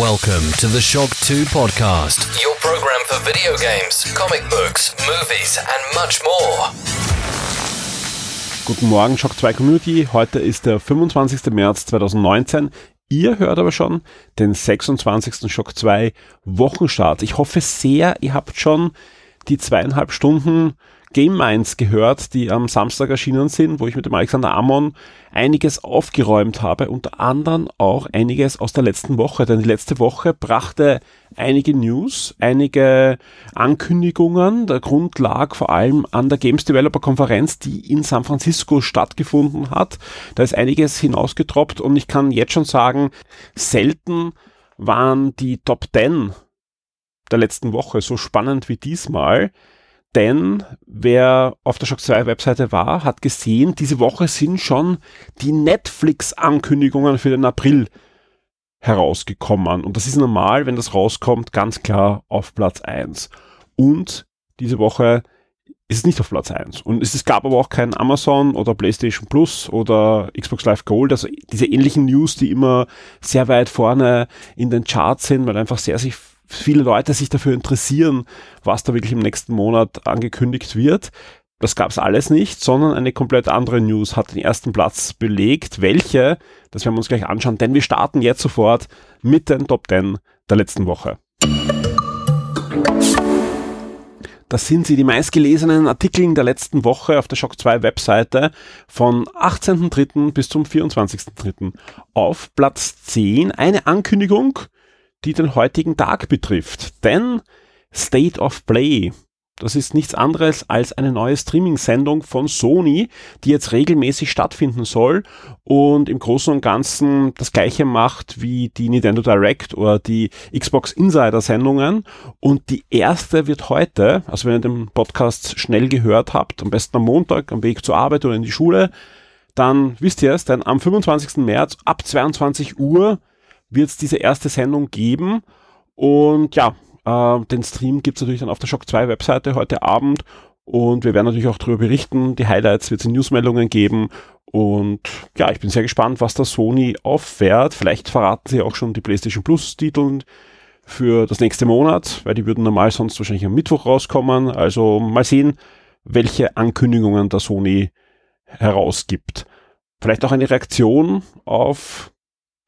Welcome to the Shock 2 podcast, your program for video games, comic books, movies, and much more. Guten Morgen, Shock 2 Community. Heute ist der 25. März 2019. Ihr hört aber schon den 26. Shock 2 Wochenstart. Ich hoffe sehr, ihr habt schon die zweieinhalb Stunden Game Minds gehört, die am Samstag erschienen sind, wo ich mit dem Alexander Amon einiges aufgeräumt habe, unter anderem auch einiges aus der letzten Woche, denn die letzte Woche brachte einige News, einige Ankündigungen. Der Grund lag vor allem an der Games Developer Konferenz, die in San Francisco stattgefunden hat. Da ist einiges hinausgetroppt und ich kann jetzt schon sagen, selten waren die Top 10 der letzten Woche so spannend wie diesmal. Denn wer auf der Shock 2 Webseite war, hat gesehen, diese Woche sind schon die Netflix-Ankündigungen für den April herausgekommen. Und das ist normal, wenn das rauskommt, ganz klar auf Platz 1. Und diese Woche ist es nicht auf Platz 1. Und es gab aber auch kein Amazon oder PlayStation Plus oder Xbox Live Gold, also diese ähnlichen News, die immer sehr weit vorne in den Charts sind, weil einfach sehr sich viele Leute sich dafür interessieren, was da wirklich im nächsten Monat angekündigt wird. Das gab es alles nicht, sondern eine komplett andere News hat den ersten Platz belegt. Welche? Das werden wir uns gleich anschauen, denn wir starten jetzt sofort mit den Top 10 der letzten Woche. Das sind sie, die meistgelesenen Artikel der letzten Woche auf der Shock 2 Webseite von 18.03. bis zum 24.03. Auf Platz 10 eine Ankündigung, die den heutigen Tag betrifft. Denn State of Play, das ist nichts anderes als eine neue Streaming-Sendung von Sony, die jetzt regelmäßig stattfinden soll und im Großen und Ganzen das gleiche macht wie die Nintendo Direct oder die Xbox Insider-Sendungen. Und die erste wird heute, also wenn ihr den Podcast schnell gehört habt, am besten am Montag, am Weg zur Arbeit oder in die Schule, dann wisst ihr es, denn am 25. März ab 22 Uhr wird es diese erste Sendung geben. Und ja, äh, den Stream gibt es natürlich dann auf der Shock 2 Webseite heute Abend. Und wir werden natürlich auch darüber berichten. Die Highlights wird es in Newsmeldungen geben. Und ja, ich bin sehr gespannt, was da Sony auffährt. Vielleicht verraten sie auch schon die PlayStation Plus Titel für das nächste Monat, weil die würden normal sonst wahrscheinlich am Mittwoch rauskommen. Also mal sehen, welche Ankündigungen da Sony herausgibt. Vielleicht auch eine Reaktion auf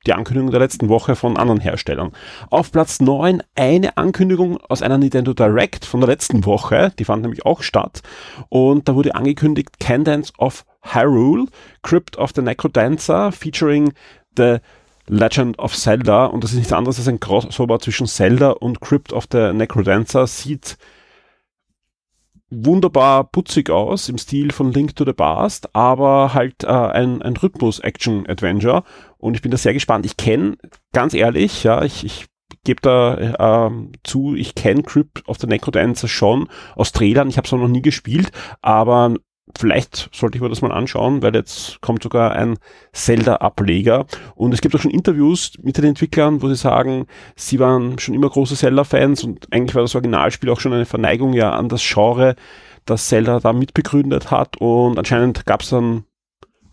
die Ankündigung der letzten Woche von anderen Herstellern. Auf Platz 9 eine Ankündigung aus einer Nintendo Direct von der letzten Woche, die fand nämlich auch statt. Und da wurde angekündigt Candance of Hyrule, Crypt of the Necrodancer, featuring the Legend of Zelda. Und das ist nichts anderes als ein Crossover zwischen Zelda und Crypt of the Necrodancer. Sieht wunderbar putzig aus im Stil von Link to the Past, aber halt äh, ein, ein Rhythmus-Action-Adventure und ich bin da sehr gespannt. Ich kenne, ganz ehrlich, ja, ich, ich gebe da ähm, zu, ich kenne Crypt of the Necrodancer schon aus Trailern, ich habe es noch nie gespielt, aber vielleicht sollte ich mir das mal anschauen, weil jetzt kommt sogar ein Zelda-Ableger. Und es gibt auch schon Interviews mit den Entwicklern, wo sie sagen, sie waren schon immer große Zelda-Fans und eigentlich war das Originalspiel auch schon eine Verneigung ja an das Genre, das Zelda da mitbegründet hat. Und anscheinend gab es dann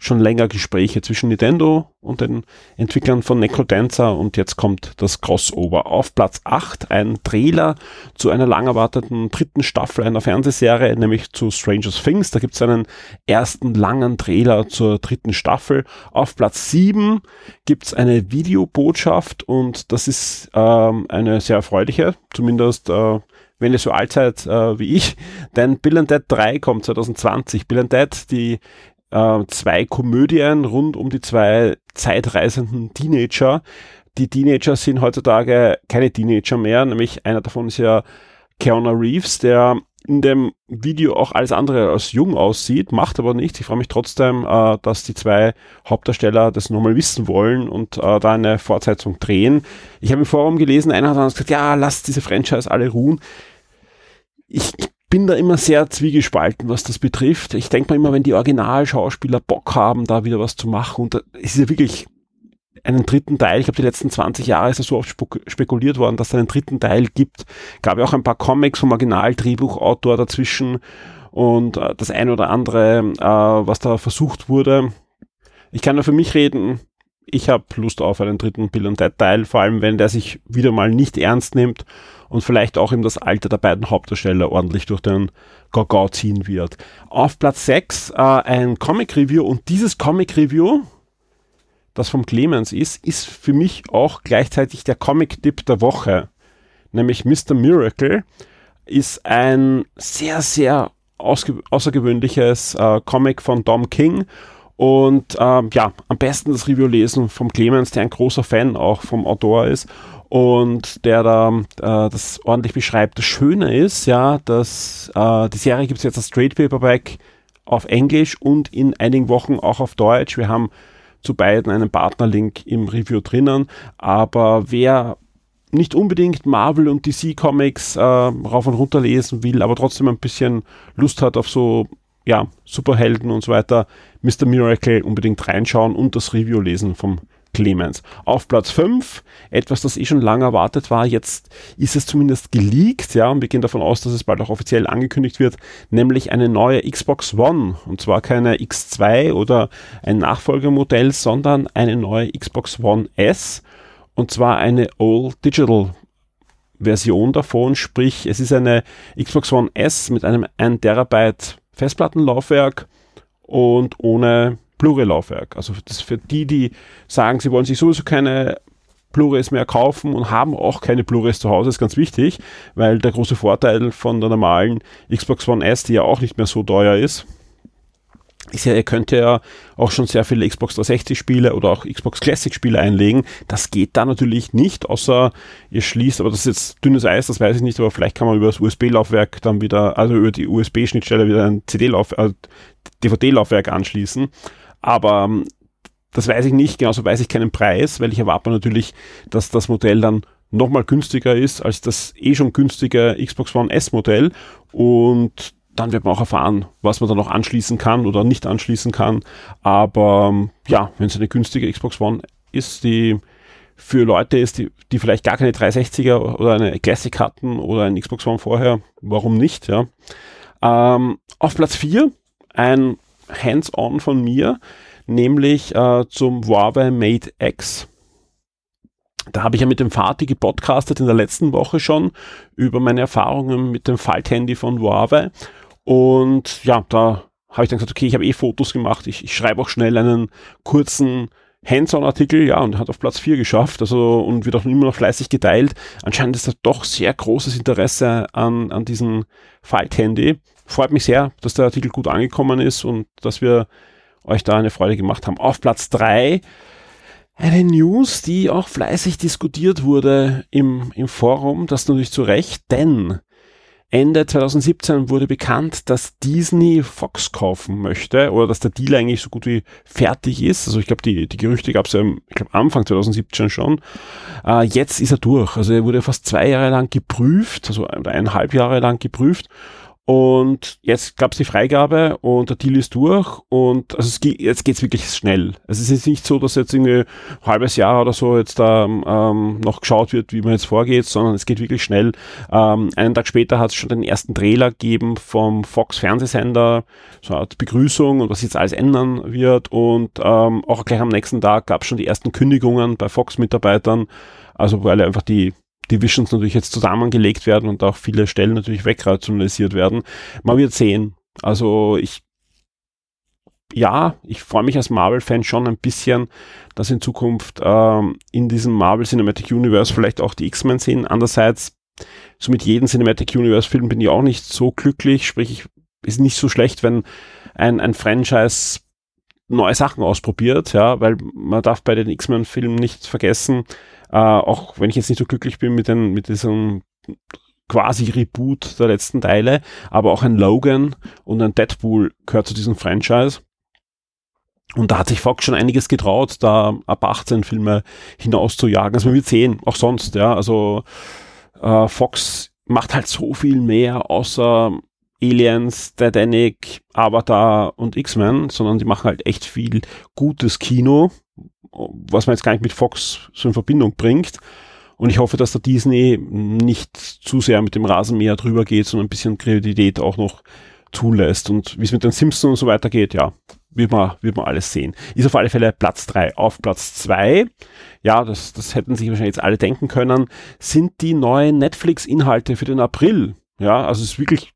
schon länger Gespräche zwischen Nintendo und den Entwicklern von Necrodancer und jetzt kommt das Crossover. Auf Platz 8 ein Trailer zu einer lang erwarteten dritten Staffel einer Fernsehserie, nämlich zu Stranger Things. Da gibt es einen ersten langen Trailer zur dritten Staffel. Auf Platz 7 gibt es eine Videobotschaft und das ist ähm, eine sehr erfreuliche, zumindest äh, wenn ihr so alt seid äh, wie ich, denn Bill and Dead 3 kommt 2020. Bill and Dead, die äh, zwei Komödien rund um die zwei zeitreisenden Teenager. Die Teenager sind heutzutage keine Teenager mehr, nämlich einer davon ist ja Keanu Reeves, der in dem Video auch alles andere als jung aussieht, macht aber nichts. Ich freue mich trotzdem, äh, dass die zwei Hauptdarsteller das nochmal wissen wollen und äh, da eine Fortsetzung drehen. Ich habe im Forum gelesen, einer hat dann gesagt, ja, lasst diese Franchise alle ruhen. Ich bin da immer sehr zwiegespalten, was das betrifft. Ich denke mal immer, wenn die Originalschauspieler Bock haben, da wieder was zu machen, und es ist ja wirklich einen dritten Teil, ich glaube die letzten 20 Jahre ist ja so oft spekuliert worden, dass es einen dritten Teil gibt. Gab ja auch ein paar Comics vom Original-Drehbuchautor dazwischen und äh, das eine oder andere, äh, was da versucht wurde. Ich kann nur für mich reden, ich habe Lust auf einen dritten Bill und Ted Teil, vor allem wenn der sich wieder mal nicht ernst nimmt und vielleicht auch ihm das Alter der beiden Hauptdarsteller ordentlich durch den Gagau ziehen wird. Auf Platz 6 äh, ein Comic Review und dieses Comic Review, das vom Clemens ist, ist für mich auch gleichzeitig der Comic-Tipp der Woche. Nämlich Mr. Miracle ist ein sehr, sehr außergewöhnliches äh, Comic von Tom King. Und ähm, ja, am besten das Review lesen vom Clemens, der ein großer Fan auch vom Autor ist und der da äh, das ordentlich beschreibt. Das Schöne ist, ja, dass äh, die Serie gibt es jetzt als Straight Paperback auf Englisch und in einigen Wochen auch auf Deutsch. Wir haben zu beiden einen Partnerlink im Review drinnen. Aber wer nicht unbedingt Marvel und DC Comics äh, rauf und runter lesen will, aber trotzdem ein bisschen Lust hat auf so ja, Superhelden und so weiter, Mr. Miracle unbedingt reinschauen und das Review lesen vom Clemens. Auf Platz 5, etwas, das eh schon lange erwartet war, jetzt ist es zumindest geleakt, ja, und wir gehen davon aus, dass es bald auch offiziell angekündigt wird, nämlich eine neue Xbox One. Und zwar keine X2 oder ein Nachfolgermodell, sondern eine neue Xbox One S. Und zwar eine All Digital Version davon, sprich, es ist eine Xbox One S mit einem 1 Terabyte Festplattenlaufwerk und ohne Blu-ray-Laufwerk. Also das für die, die sagen, sie wollen sich sowieso keine Blu-rays mehr kaufen und haben auch keine Blu-rays zu Hause, ist ganz wichtig, weil der große Vorteil von der normalen Xbox One S, die ja auch nicht mehr so teuer ist, ist ja, ihr könnt ja auch schon sehr viele Xbox 360 Spiele oder auch Xbox Classic Spiele einlegen. Das geht da natürlich nicht, außer ihr schließt, aber das ist jetzt dünnes Eis, das weiß ich nicht, aber vielleicht kann man über das USB-Laufwerk dann wieder, also über die USB-Schnittstelle wieder ein CD-Lauf, äh, DVD-Laufwerk anschließen. Aber ähm, das weiß ich nicht, genauso weiß ich keinen Preis, weil ich erwarte natürlich, dass das Modell dann nochmal günstiger ist als das eh schon günstige Xbox One S Modell und dann wird man auch erfahren, was man da noch anschließen kann oder nicht anschließen kann. Aber ähm, ja, wenn es eine günstige Xbox One ist, die für Leute ist, die, die vielleicht gar keine 360er oder eine Classic hatten oder ein Xbox One vorher, warum nicht, ja. Ähm, auf Platz 4 ein Hands-on von mir, nämlich äh, zum Huawei Mate X. Da habe ich ja mit dem Vati gepodcastet in der letzten Woche schon über meine Erfahrungen mit dem Falthandy von Huawei. Und ja, da habe ich dann gesagt, okay, ich habe eh Fotos gemacht, ich, ich schreibe auch schnell einen kurzen Hands-on-Artikel, ja, und hat auf Platz 4 geschafft, also und wird auch immer noch fleißig geteilt. Anscheinend ist da doch sehr großes Interesse an, an diesem Falthandy freut mich sehr, dass der Artikel gut angekommen ist und dass wir euch da eine Freude gemacht haben. Auf Platz 3 eine News, die auch fleißig diskutiert wurde im, im Forum, das natürlich zu Recht, denn Ende 2017 wurde bekannt, dass Disney Fox kaufen möchte oder dass der Deal eigentlich so gut wie fertig ist. Also ich glaube, die, die Gerüchte gab es ja ich glaub, Anfang 2017 schon. Äh, jetzt ist er durch. Also er wurde fast zwei Jahre lang geprüft, also eineinhalb Jahre lang geprüft und jetzt gab es die Freigabe und der Deal ist durch und also geht, jetzt geht's wirklich schnell. Also es ist nicht so, dass jetzt irgendwie ein halbes Jahr oder so jetzt da ähm, noch geschaut wird, wie man jetzt vorgeht, sondern es geht wirklich schnell. Ähm, einen Tag später hat es schon den ersten Trailer gegeben vom Fox Fernsehsender, so eine Art Begrüßung und was jetzt alles ändern wird und ähm, auch gleich am nächsten Tag gab es schon die ersten Kündigungen bei Fox-Mitarbeitern, also weil einfach die Divisions natürlich jetzt zusammengelegt werden und auch viele Stellen natürlich wegrationalisiert werden. Man wird sehen. Also ich ja, ich freue mich als Marvel-Fan schon ein bisschen, dass in Zukunft ähm, in diesem Marvel Cinematic Universe vielleicht auch die X-Men sind. Andererseits, so mit jedem Cinematic Universe-Film bin ich auch nicht so glücklich. Sprich, ich, ist nicht so schlecht, wenn ein, ein Franchise neue Sachen ausprobiert, ja, weil man darf bei den X-Men-Filmen nicht vergessen, äh, auch wenn ich jetzt nicht so glücklich bin mit, den, mit diesem quasi Reboot der letzten Teile, aber auch ein Logan und ein Deadpool gehört zu diesem Franchise. Und da hat sich Fox schon einiges getraut, da ab 18 Filme hinaus zu jagen. Also man wird sehen, auch sonst, ja. Also äh, Fox macht halt so viel mehr außer Aliens, Titanic, Avatar und X-Men, sondern die machen halt echt viel gutes Kino was man jetzt gar nicht mit Fox so in Verbindung bringt. Und ich hoffe, dass der Disney nicht zu sehr mit dem Rasenmäher drüber geht, sondern ein bisschen Kreativität auch noch zulässt. Und wie es mit den Simpsons und so weiter geht, ja, wird man, wird man alles sehen. Ist auf alle Fälle Platz 3. Auf Platz 2, ja, das, das hätten sich wahrscheinlich jetzt alle denken können, sind die neuen Netflix-Inhalte für den April. Ja, also es ist wirklich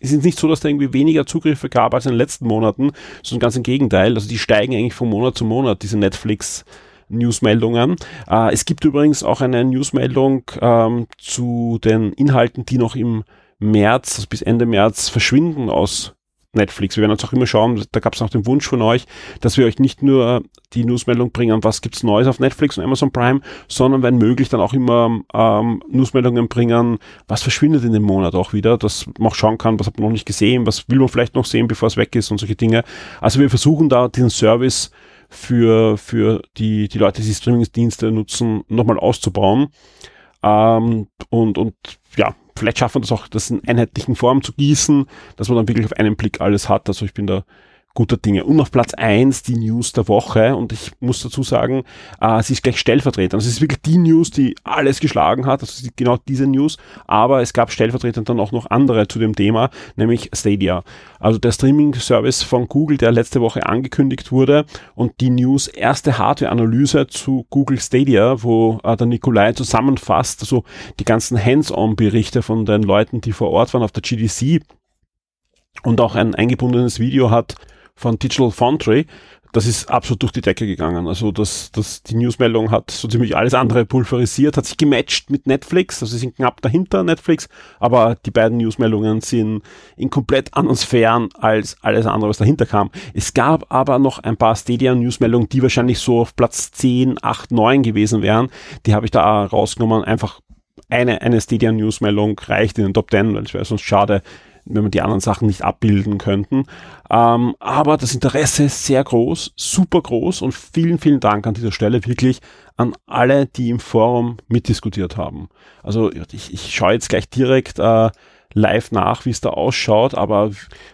es ist nicht so, dass da irgendwie weniger Zugriffe gab als in den letzten Monaten, sondern ganz im Gegenteil. Also die steigen eigentlich von Monat zu Monat, diese Netflix Newsmeldungen. Äh, es gibt übrigens auch eine Newsmeldung ähm, zu den Inhalten, die noch im März, also bis Ende März verschwinden aus Netflix. Wir werden uns auch immer schauen, da gab es noch den Wunsch von euch, dass wir euch nicht nur die Newsmeldung bringen, was gibt's Neues auf Netflix und Amazon Prime, sondern wenn möglich dann auch immer ähm, Newsmeldungen bringen, was verschwindet in dem Monat auch wieder, dass man auch schauen kann, was hat man noch nicht gesehen, was will man vielleicht noch sehen, bevor es weg ist und solche Dinge. Also wir versuchen da diesen Service für, für die, die Leute, die Streamingdienste nutzen, nochmal auszubauen. Ähm, und, und ja, vielleicht schaffen wir das auch, das in einheitlichen Form zu gießen, dass man dann wirklich auf einen Blick alles hat. Also ich bin da guter Dinge. Und auf Platz eins die News der Woche. Und ich muss dazu sagen, äh, sie ist gleich stellvertretend. Also es ist wirklich die News, die alles geschlagen hat. Also genau diese News. Aber es gab stellvertretend dann auch noch andere zu dem Thema, nämlich Stadia. Also der Streaming-Service von Google, der letzte Woche angekündigt wurde. Und die News erste Hardware-Analyse zu Google Stadia, wo äh, der Nikolai zusammenfasst, also die ganzen Hands-on-Berichte von den Leuten, die vor Ort waren auf der GDC und auch ein eingebundenes Video hat von Digital Foundry, das ist absolut durch die Decke gegangen. Also das, das, die Newsmeldung hat so ziemlich alles andere pulverisiert, hat sich gematcht mit Netflix, also sie sind knapp dahinter Netflix, aber die beiden Newsmeldungen sind in komplett anderen Sphären als alles andere, was dahinter kam. Es gab aber noch ein paar Stadia-Newsmeldungen, die wahrscheinlich so auf Platz 10, 8, 9 gewesen wären. Die habe ich da rausgenommen, einfach eine, eine Stadia-Newsmeldung reicht in den Top 10, weil es wäre sonst schade, wenn wir die anderen Sachen nicht abbilden könnten. Ähm, aber das Interesse ist sehr groß, super groß und vielen, vielen Dank an dieser Stelle wirklich an alle, die im Forum mitdiskutiert haben. Also ich, ich schaue jetzt gleich direkt äh, live nach, wie es da ausschaut, aber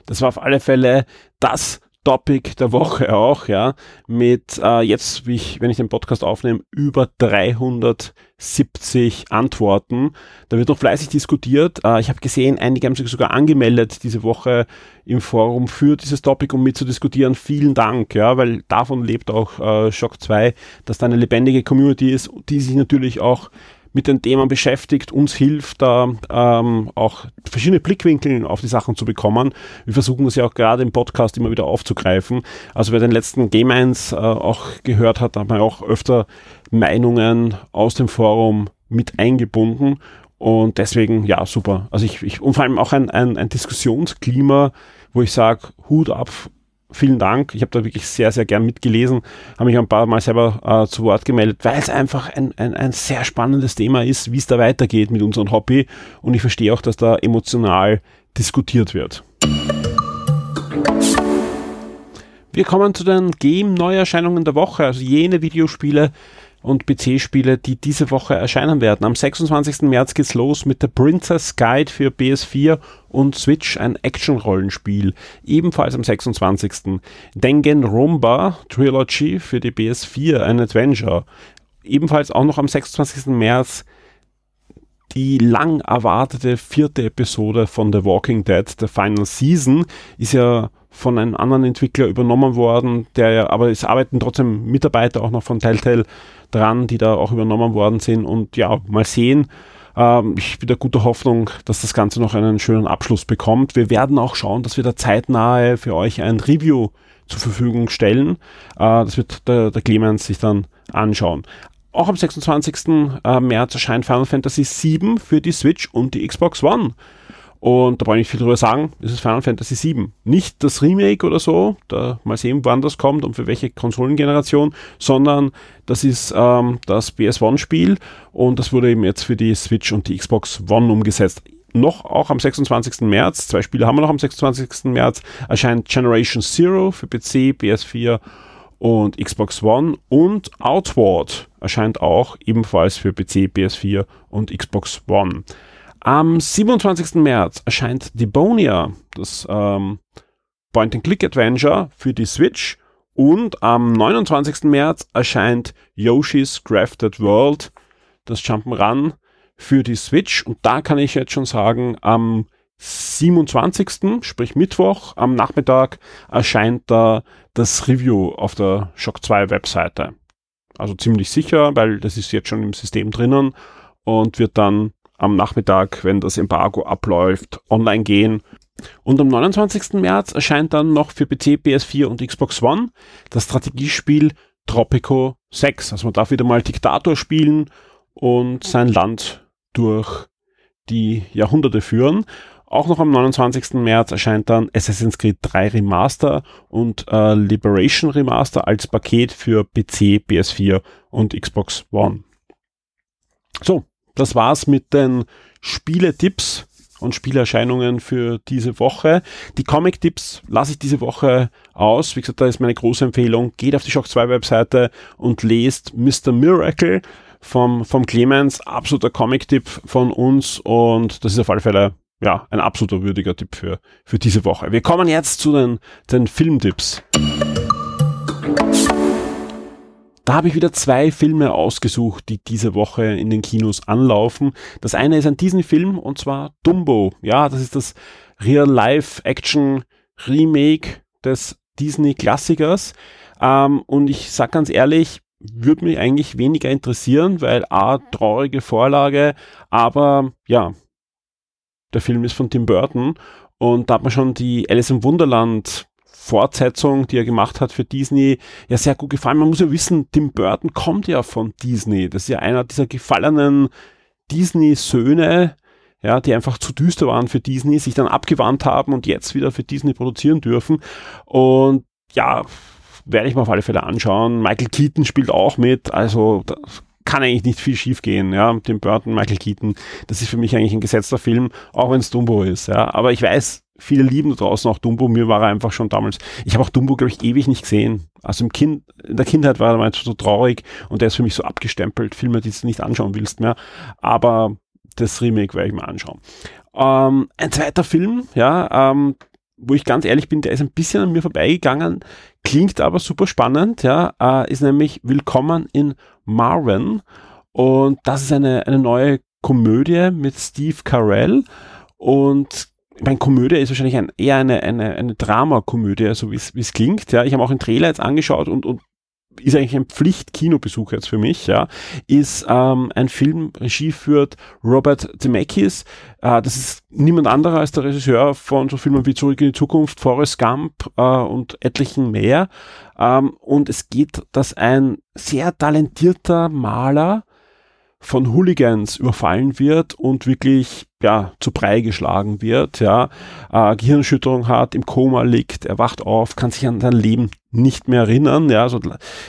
das war auf alle Fälle das Topic der Woche auch, ja, mit äh, jetzt, wie ich, wenn ich den Podcast aufnehme, über 370 Antworten. Da wird noch fleißig diskutiert. Äh, ich habe gesehen, einige haben sich sogar angemeldet diese Woche im Forum für dieses Topic, um mitzudiskutieren. Vielen Dank, ja, weil davon lebt auch äh, Shock 2, dass da eine lebendige Community ist, die sich natürlich auch mit den Themen beschäftigt, uns hilft, da ähm, auch verschiedene Blickwinkel auf die Sachen zu bekommen. Wir versuchen das ja auch gerade im Podcast immer wieder aufzugreifen. Also wer den letzten Game 1 äh, auch gehört hat, hat man auch öfter Meinungen aus dem Forum mit eingebunden. Und deswegen, ja, super. Also ich, ich und vor allem auch ein, ein, ein Diskussionsklima, wo ich sage, Hut ab vielen Dank. Ich habe da wirklich sehr, sehr gern mitgelesen, habe mich ein paar Mal selber äh, zu Wort gemeldet, weil es einfach ein, ein, ein sehr spannendes Thema ist, wie es da weitergeht mit unserem Hobby. Und ich verstehe auch, dass da emotional diskutiert wird. Wir kommen zu den Game-Neuerscheinungen der Woche, also jene Videospiele, und PC-Spiele, die diese Woche erscheinen werden. Am 26. März geht's los mit der Princess Guide für PS4 und Switch, ein Action-Rollenspiel. Ebenfalls am 26. Danganronpa Trilogy für die PS4, ein Adventure. Ebenfalls auch noch am 26. März die lang erwartete vierte Episode von The Walking Dead, der Final Season, ist ja von einem anderen Entwickler übernommen worden, der ja, aber es arbeiten trotzdem Mitarbeiter auch noch von Telltale dran, die da auch übernommen worden sind. Und ja, mal sehen. Ähm, ich bin der guter Hoffnung, dass das Ganze noch einen schönen Abschluss bekommt. Wir werden auch schauen, dass wir da zeitnahe für euch ein Review zur Verfügung stellen. Äh, das wird der, der Clemens sich dann anschauen. Auch am 26. Äh, März erscheint Final Fantasy VII für die Switch und die Xbox One. Und da brauche ich nicht viel drüber sagen. Das ist Final Fantasy VII. Nicht das Remake oder so, da mal sehen, wann das kommt und für welche Konsolengeneration, sondern das ist ähm, das PS1-Spiel und das wurde eben jetzt für die Switch und die Xbox One umgesetzt. Noch auch am 26. März, zwei Spiele haben wir noch am 26. März, erscheint Generation Zero für PC, PS4 und Xbox One und Outward erscheint auch ebenfalls für PC, PS4 und Xbox One. Am 27. März erscheint Debonia, das ähm, Point-and-Click-Adventure für die Switch. Und am 29. März erscheint Yoshi's Crafted World, das Jump'n'Run für die Switch. Und da kann ich jetzt schon sagen, am 27. sprich Mittwoch am Nachmittag erscheint da das Review auf der Shock 2 Webseite. Also ziemlich sicher, weil das ist jetzt schon im System drinnen und wird dann am Nachmittag, wenn das Embargo abläuft, online gehen. Und am 29. März erscheint dann noch für PC, PS4 und Xbox One das Strategiespiel Tropico 6. Also man darf wieder mal Diktator spielen und sein Land durch die Jahrhunderte führen. Auch noch am 29. März erscheint dann Assassin's Creed 3 Remaster und äh, Liberation Remaster als Paket für PC, PS4 und Xbox One. So, das war's mit den Spieletipps und Spielerscheinungen für diese Woche. Die Comic-Tipps lasse ich diese Woche aus. Wie gesagt, da ist meine große Empfehlung. Geht auf die Shock 2 Webseite und lest Mr. Miracle vom, vom Clemens. Absoluter Comic-Tipp von uns und das ist auf alle Fälle ja, ein absoluter würdiger Tipp für, für diese Woche. Wir kommen jetzt zu den, den Filmtipps. Da habe ich wieder zwei Filme ausgesucht, die diese Woche in den Kinos anlaufen. Das eine ist ein Disney-Film und zwar Dumbo. Ja, das ist das Real-Life-Action-Remake des Disney-Klassikers. Ähm, und ich sag ganz ehrlich, würde mich eigentlich weniger interessieren, weil A, traurige Vorlage, aber ja, der Film ist von Tim Burton und da hat man schon die Alice im Wunderland Fortsetzung, die er gemacht hat für Disney, ja sehr gut gefallen. Man muss ja wissen, Tim Burton kommt ja von Disney. Das ist ja einer dieser gefallenen Disney-Söhne, ja, die einfach zu düster waren für Disney, sich dann abgewandt haben und jetzt wieder für Disney produzieren dürfen. Und ja, werde ich mir auf alle Fälle anschauen. Michael Keaton spielt auch mit, also kann eigentlich nicht viel schief gehen, ja, Tim Burton, Michael Keaton, das ist für mich eigentlich ein gesetzter Film, auch wenn es Dumbo ist, ja, aber ich weiß, viele lieben da draußen auch Dumbo. Mir war er einfach schon damals. Ich habe auch Dumbo, glaube ich, ewig nicht gesehen. Also im Kind, in der Kindheit war er mal so traurig und der ist für mich so abgestempelt. Filme, die du nicht anschauen willst mehr. Aber das Remake werde ich mir anschauen. Ähm, ein zweiter Film, ja, ähm, wo ich ganz ehrlich bin, der ist ein bisschen an mir vorbeigegangen, klingt aber super spannend, ja, äh, ist nämlich Willkommen in Marvin. Und das ist eine, eine neue Komödie mit Steve Carell und meine Komödie ist wahrscheinlich ein, eher eine, eine, eine Dramakomödie, so wie es klingt. Ja, ich habe auch einen Trailer jetzt angeschaut und, und ist eigentlich ein Pflicht-Kinobesuch jetzt für mich, ja, ist ähm, ein Film, Regie führt Robert Zemeckis. Äh, das ist niemand anderer als der Regisseur von so Filmen wie Zurück in die Zukunft, Forrest Gump äh, und etlichen mehr. Ähm, und es geht, dass ein sehr talentierter Maler von Hooligans überfallen wird und wirklich ja zu Brei geschlagen wird, ja, äh, Gehirnschütterung hat, im Koma liegt, er wacht auf, kann sich an sein Leben nicht mehr erinnern, ja, so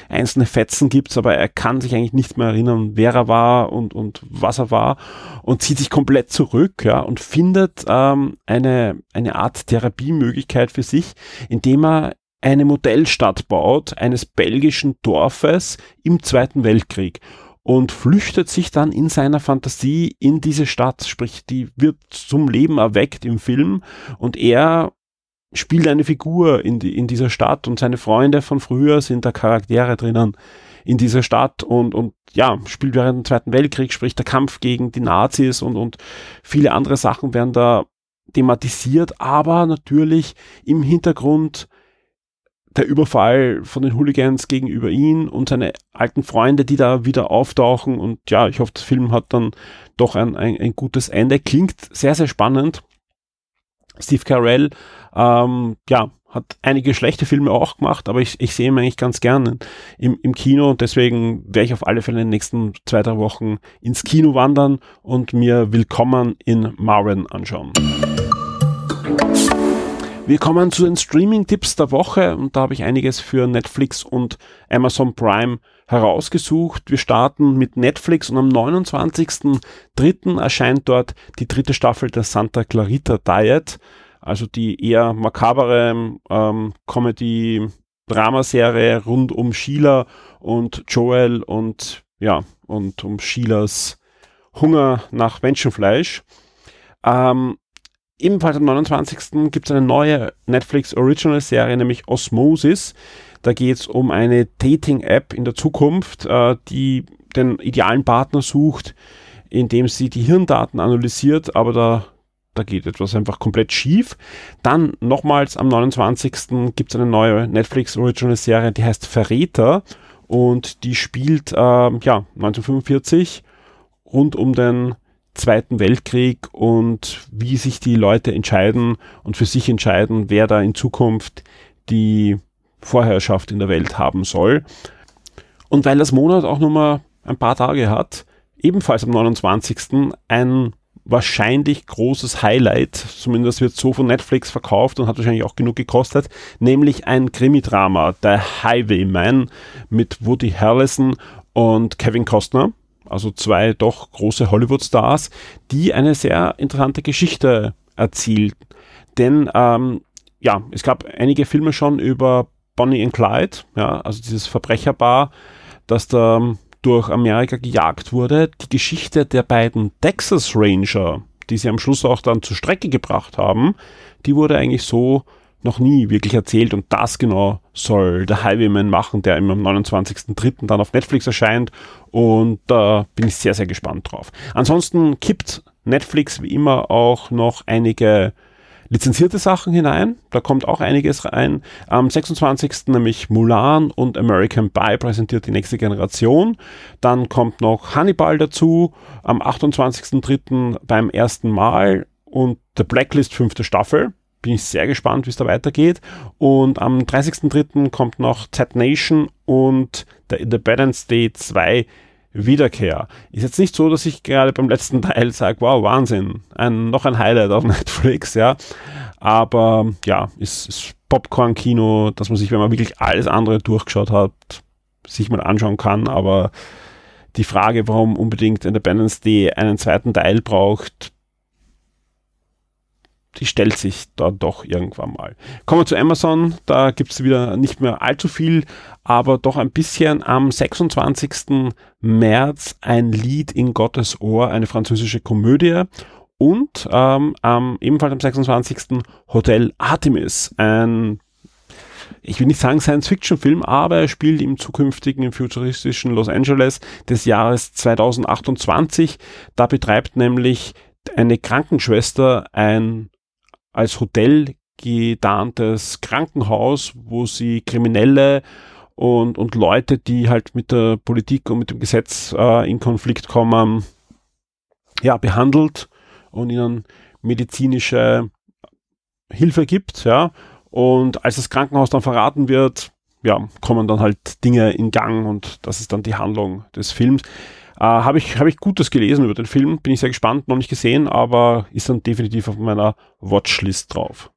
einzelne Fetzen gibt's, aber er kann sich eigentlich nicht mehr erinnern, wer er war und, und was er war und zieht sich komplett zurück, ja, und findet ähm, eine, eine Art Therapiemöglichkeit für sich, indem er eine Modellstadt baut, eines belgischen Dorfes im Zweiten Weltkrieg und flüchtet sich dann in seiner Fantasie in diese Stadt, sprich, die wird zum Leben erweckt im Film und er spielt eine Figur in, die, in dieser Stadt und seine Freunde von früher sind da Charaktere drinnen in dieser Stadt und, und ja, spielt während dem Zweiten Weltkrieg, sprich der Kampf gegen die Nazis und, und viele andere Sachen werden da thematisiert, aber natürlich im Hintergrund der Überfall von den Hooligans gegenüber ihn und seine alten Freunde, die da wieder auftauchen. Und ja, ich hoffe, das Film hat dann doch ein, ein, ein gutes Ende. Klingt sehr, sehr spannend. Steve Carell, ähm, ja, hat einige schlechte Filme auch gemacht, aber ich, ich sehe ihn eigentlich ganz gerne im, im Kino und deswegen werde ich auf alle Fälle in den nächsten zwei, drei Wochen ins Kino wandern und mir Willkommen in Marvin anschauen. Wir kommen zu den Streaming-Tipps der Woche und da habe ich einiges für Netflix und Amazon Prime herausgesucht. Wir starten mit Netflix und am 29.03. erscheint dort die dritte Staffel der Santa Clarita Diet, also die eher makabere ähm, Comedy-Dramaserie rund um Sheila und Joel und ja, und um Sheilas Hunger nach Menschenfleisch. Ähm, Ebenfalls am 29. gibt es eine neue Netflix Original Serie, nämlich Osmosis. Da geht es um eine Dating-App in der Zukunft, äh, die den idealen Partner sucht, indem sie die Hirndaten analysiert, aber da da geht etwas einfach komplett schief. Dann nochmals am 29. gibt es eine neue Netflix Original Serie, die heißt Verräter und die spielt äh, ja 1945 rund um den Zweiten Weltkrieg und wie sich die Leute entscheiden und für sich entscheiden, wer da in Zukunft die Vorherrschaft in der Welt haben soll. Und weil das Monat auch nur mal ein paar Tage hat, ebenfalls am 29. ein wahrscheinlich großes Highlight, zumindest wird so von Netflix verkauft und hat wahrscheinlich auch genug gekostet, nämlich ein Krimi-Drama, der Highwayman mit Woody Harrelson und Kevin Costner, also zwei doch große Hollywood-Stars, die eine sehr interessante Geschichte erzielt. Denn ähm, ja, es gab einige Filme schon über Bonnie and Clyde, ja, also dieses Verbrecherpaar, das da durch Amerika gejagt wurde. Die Geschichte der beiden Texas Ranger, die sie am Schluss auch dann zur Strecke gebracht haben, die wurde eigentlich so noch nie wirklich erzählt und das genau soll der Highwayman machen, der immer am 29.03. dann auf Netflix erscheint und da äh, bin ich sehr, sehr gespannt drauf. Ansonsten kippt Netflix wie immer auch noch einige lizenzierte Sachen hinein. Da kommt auch einiges rein. Am 26. nämlich Mulan und American Pie präsentiert die nächste Generation. Dann kommt noch Hannibal dazu. Am 28.03. beim ersten Mal und The Blacklist fünfte Staffel. Bin ich sehr gespannt, wie es da weitergeht. Und am 30.03. kommt noch Z Nation und The Independence Day 2 Wiederkehr. Ist jetzt nicht so, dass ich gerade beim letzten Teil sage, wow, Wahnsinn, ein, noch ein Highlight auf Netflix, ja. Aber ja, ist, ist Popcorn-Kino, dass man sich, wenn man wirklich alles andere durchgeschaut hat, sich mal anschauen kann. Aber die Frage, warum unbedingt Independence Day einen zweiten Teil braucht, die stellt sich da doch irgendwann mal. Kommen wir zu Amazon, da gibt es wieder nicht mehr allzu viel, aber doch ein bisschen am 26. März ein Lied in Gottes Ohr, eine französische Komödie und ähm, ähm, ebenfalls am 26. Hotel Artemis, ein ich will nicht sagen Science-Fiction-Film, aber er spielt im zukünftigen, im futuristischen Los Angeles des Jahres 2028. Da betreibt nämlich eine Krankenschwester ein als Hotel gedarntes Krankenhaus, wo sie Kriminelle und, und Leute, die halt mit der Politik und mit dem Gesetz äh, in Konflikt kommen, ja, behandelt und ihnen medizinische Hilfe gibt, ja. Und als das Krankenhaus dann verraten wird, ja, kommen dann halt Dinge in Gang und das ist dann die Handlung des Films. Äh, Habe ich, hab ich Gutes gelesen über den Film, bin ich sehr gespannt, noch nicht gesehen, aber ist dann definitiv auf meiner Watchlist drauf.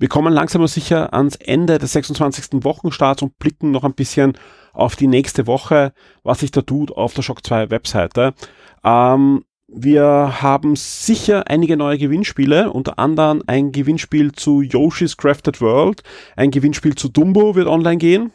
Wir kommen langsam aber sicher ans Ende des 26. Wochenstarts und blicken noch ein bisschen auf die nächste Woche, was sich da tut auf der Shock 2 Webseite. Ähm, wir haben sicher einige neue Gewinnspiele, unter anderem ein Gewinnspiel zu Yoshi's Crafted World, ein Gewinnspiel zu Dumbo wird online gehen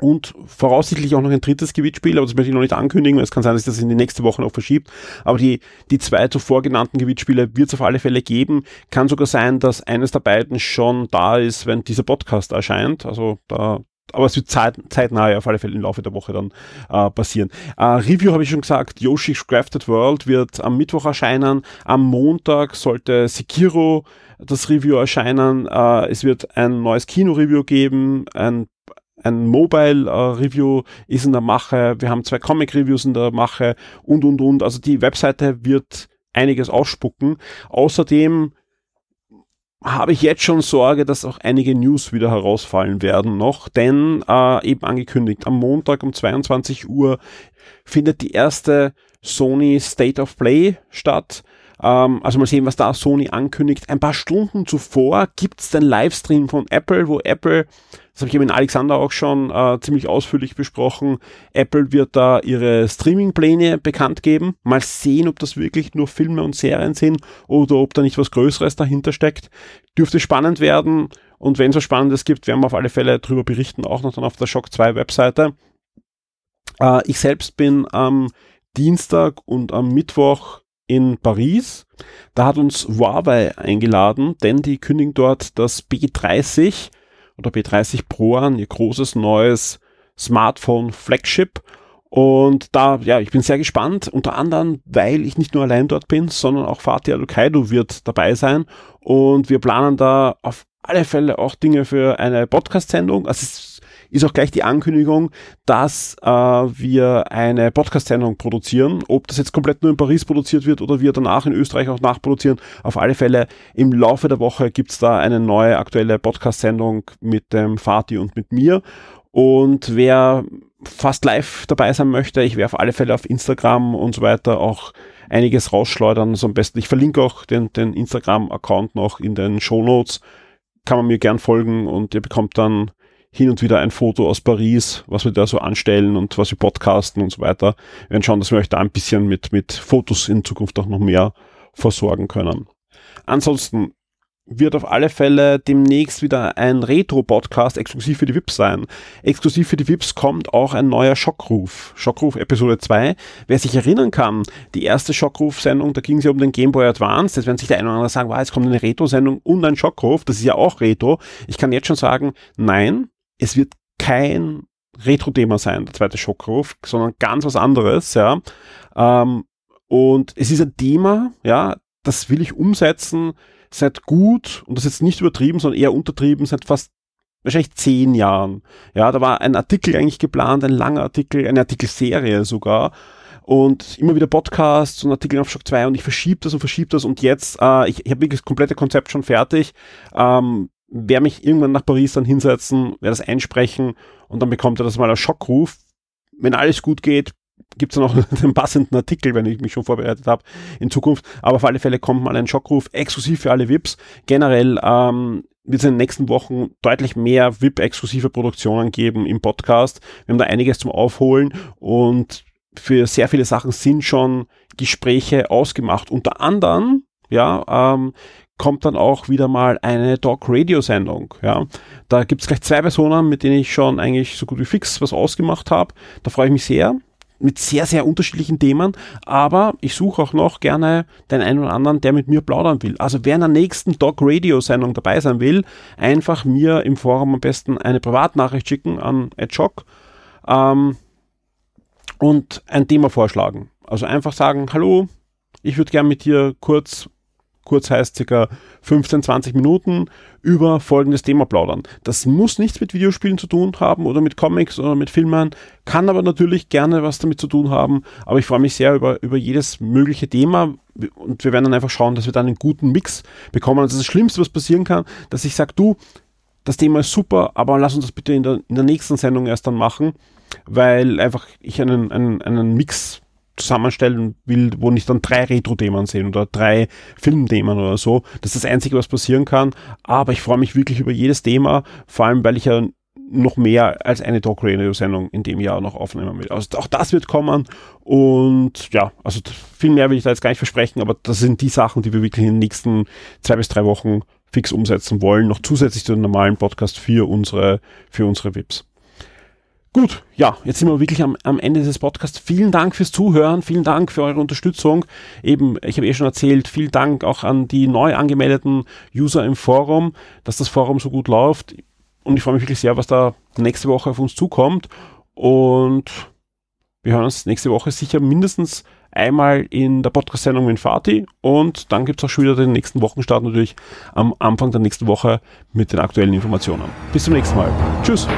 und voraussichtlich auch noch ein drittes Gewinnspiel, aber das möchte ich noch nicht ankündigen, weil es kann sein, dass sich das in die nächste Woche noch verschiebt. Aber die, die zwei zuvor genannten Gewinnspiele wird es auf alle Fälle geben. Kann sogar sein, dass eines der beiden schon da ist, wenn dieser Podcast erscheint. Also da, aber es wird zeit, zeitnah auf alle Fälle im Laufe der Woche dann äh, passieren. Äh, Review habe ich schon gesagt, Yoshi's Crafted World wird am Mittwoch erscheinen. Am Montag sollte Sekiro das Review erscheinen. Äh, es wird ein neues Kino-Review geben, ein ein Mobile-Review äh, ist in der Mache, wir haben zwei Comic-Reviews in der Mache und, und, und. Also die Webseite wird einiges ausspucken. Außerdem habe ich jetzt schon Sorge, dass auch einige News wieder herausfallen werden noch, denn äh, eben angekündigt, am Montag um 22 Uhr findet die erste Sony State of Play statt. Ähm, also mal sehen, was da Sony ankündigt. Ein paar Stunden zuvor gibt's den Livestream von Apple, wo Apple das habe ich mit Alexander auch schon äh, ziemlich ausführlich besprochen. Apple wird da ihre Streaming-Pläne bekannt geben. Mal sehen, ob das wirklich nur Filme und Serien sind oder ob da nicht was Größeres dahinter steckt. Dürfte spannend werden. Und wenn es was Spannendes gibt, werden wir auf alle Fälle darüber berichten, auch noch dann auf der Shock 2 Webseite. Äh, ich selbst bin am Dienstag und am Mittwoch in Paris. Da hat uns Huawei eingeladen, denn die kündigen dort das B30 oder B30 Pro an, ihr großes neues Smartphone Flagship. Und da, ja, ich bin sehr gespannt, unter anderem, weil ich nicht nur allein dort bin, sondern auch Fatih Alukaidu wird dabei sein. Und wir planen da auf alle Fälle auch Dinge für eine Podcast-Sendung. Also es ist auch gleich die Ankündigung, dass äh, wir eine Podcast-Sendung produzieren. Ob das jetzt komplett nur in Paris produziert wird oder wir danach in Österreich auch nachproduzieren. Auf alle Fälle im Laufe der Woche gibt's da eine neue aktuelle Podcast-Sendung mit dem Fatih und mit mir. Und wer fast live dabei sein möchte, ich werde auf alle Fälle auf Instagram und so weiter auch einiges rausschleudern. So am besten, ich verlinke auch den, den Instagram-Account noch in den Show Notes. Kann man mir gern folgen und ihr bekommt dann hin und wieder ein Foto aus Paris, was wir da so anstellen und was wir podcasten und so weiter. Wir werden schauen, dass wir euch da ein bisschen mit, mit Fotos in Zukunft auch noch mehr versorgen können. Ansonsten, wird auf alle Fälle demnächst wieder ein Retro-Podcast exklusiv für die VIPs sein. Exklusiv für die VIPs kommt auch ein neuer Schockruf. Schockruf Episode 2. Wer sich erinnern kann, die erste Schockruf-Sendung, da ging es ja um den Game Boy Advance. Jetzt werden sich der eine oder andere sagen, wow, jetzt kommt eine Retro-Sendung und ein Schockruf. Das ist ja auch Retro. Ich kann jetzt schon sagen, nein, es wird kein Retro-Thema sein, der zweite Schockruf, sondern ganz was anderes, ja. Ähm, und es ist ein Thema, ja, das will ich umsetzen, seit gut, und das ist jetzt nicht übertrieben, sondern eher untertrieben, seit fast wahrscheinlich zehn Jahren. Ja, da war ein Artikel eigentlich geplant, ein langer Artikel, eine Artikelserie sogar. Und immer wieder Podcasts und Artikel auf Shock 2 und ich verschiebe das und verschiebe das und jetzt, äh, ich, ich habe wirklich das komplette Konzept schon fertig. Ähm, werde mich irgendwann nach Paris dann hinsetzen, werde das einsprechen und dann bekommt er das mal als Schockruf. Wenn alles gut geht, gibt es noch einen passenden Artikel, wenn ich mich schon vorbereitet habe in Zukunft. Aber auf alle Fälle kommt mal ein Schockruf exklusiv für alle VIPs. Generell ähm, wird es in den nächsten Wochen deutlich mehr VIP-exklusive Produktionen geben im Podcast. Wir haben da einiges zum Aufholen und für sehr viele Sachen sind schon Gespräche ausgemacht. Unter anderem, ja, ähm, kommt dann auch wieder mal eine Talk-Radio-Sendung. Ja. Da gibt es gleich zwei Personen, mit denen ich schon eigentlich so gut wie fix was ausgemacht habe. Da freue ich mich sehr mit sehr, sehr unterschiedlichen Themen, aber ich suche auch noch gerne den einen oder anderen, der mit mir plaudern will. Also wer in der nächsten Dog Radio Sendung dabei sein will, einfach mir im Forum am besten eine Privatnachricht schicken an Edjock ähm, und ein Thema vorschlagen. Also einfach sagen, hallo, ich würde gerne mit dir kurz kurz heißt circa 15, 20 Minuten, über folgendes Thema plaudern. Das muss nichts mit Videospielen zu tun haben oder mit Comics oder mit Filmen, kann aber natürlich gerne was damit zu tun haben, aber ich freue mich sehr über, über jedes mögliche Thema und wir werden dann einfach schauen, dass wir dann einen guten Mix bekommen. Also das Schlimmste, was passieren kann, dass ich sage, du, das Thema ist super, aber lass uns das bitte in der, in der nächsten Sendung erst dann machen, weil einfach ich einen, einen, einen Mix zusammenstellen will, wo nicht dann drei Retro-Themen sind oder drei Filmthemen oder so. Das ist das Einzige, was passieren kann. Aber ich freue mich wirklich über jedes Thema, vor allem, weil ich ja noch mehr als eine Talk Radio Sendung in dem Jahr noch aufnehmen will. Also auch das wird kommen und ja, also viel mehr will ich da jetzt gar nicht versprechen, aber das sind die Sachen, die wir wirklich in den nächsten zwei bis drei Wochen fix umsetzen wollen, noch zusätzlich zu den normalen Podcast für unsere, für unsere VIPs. Gut, ja, jetzt sind wir wirklich am, am Ende dieses Podcasts. Vielen Dank fürs Zuhören, vielen Dank für eure Unterstützung. Eben, ich habe eh schon erzählt, vielen Dank auch an die neu angemeldeten User im Forum, dass das Forum so gut läuft. Und ich freue mich wirklich sehr, was da nächste Woche auf uns zukommt. Und wir hören uns nächste Woche sicher mindestens einmal in der Podcast-Sendung mit Fatih und dann gibt es auch schon wieder den nächsten Wochenstart natürlich am Anfang der nächsten Woche mit den aktuellen Informationen. Bis zum nächsten Mal. Tschüss.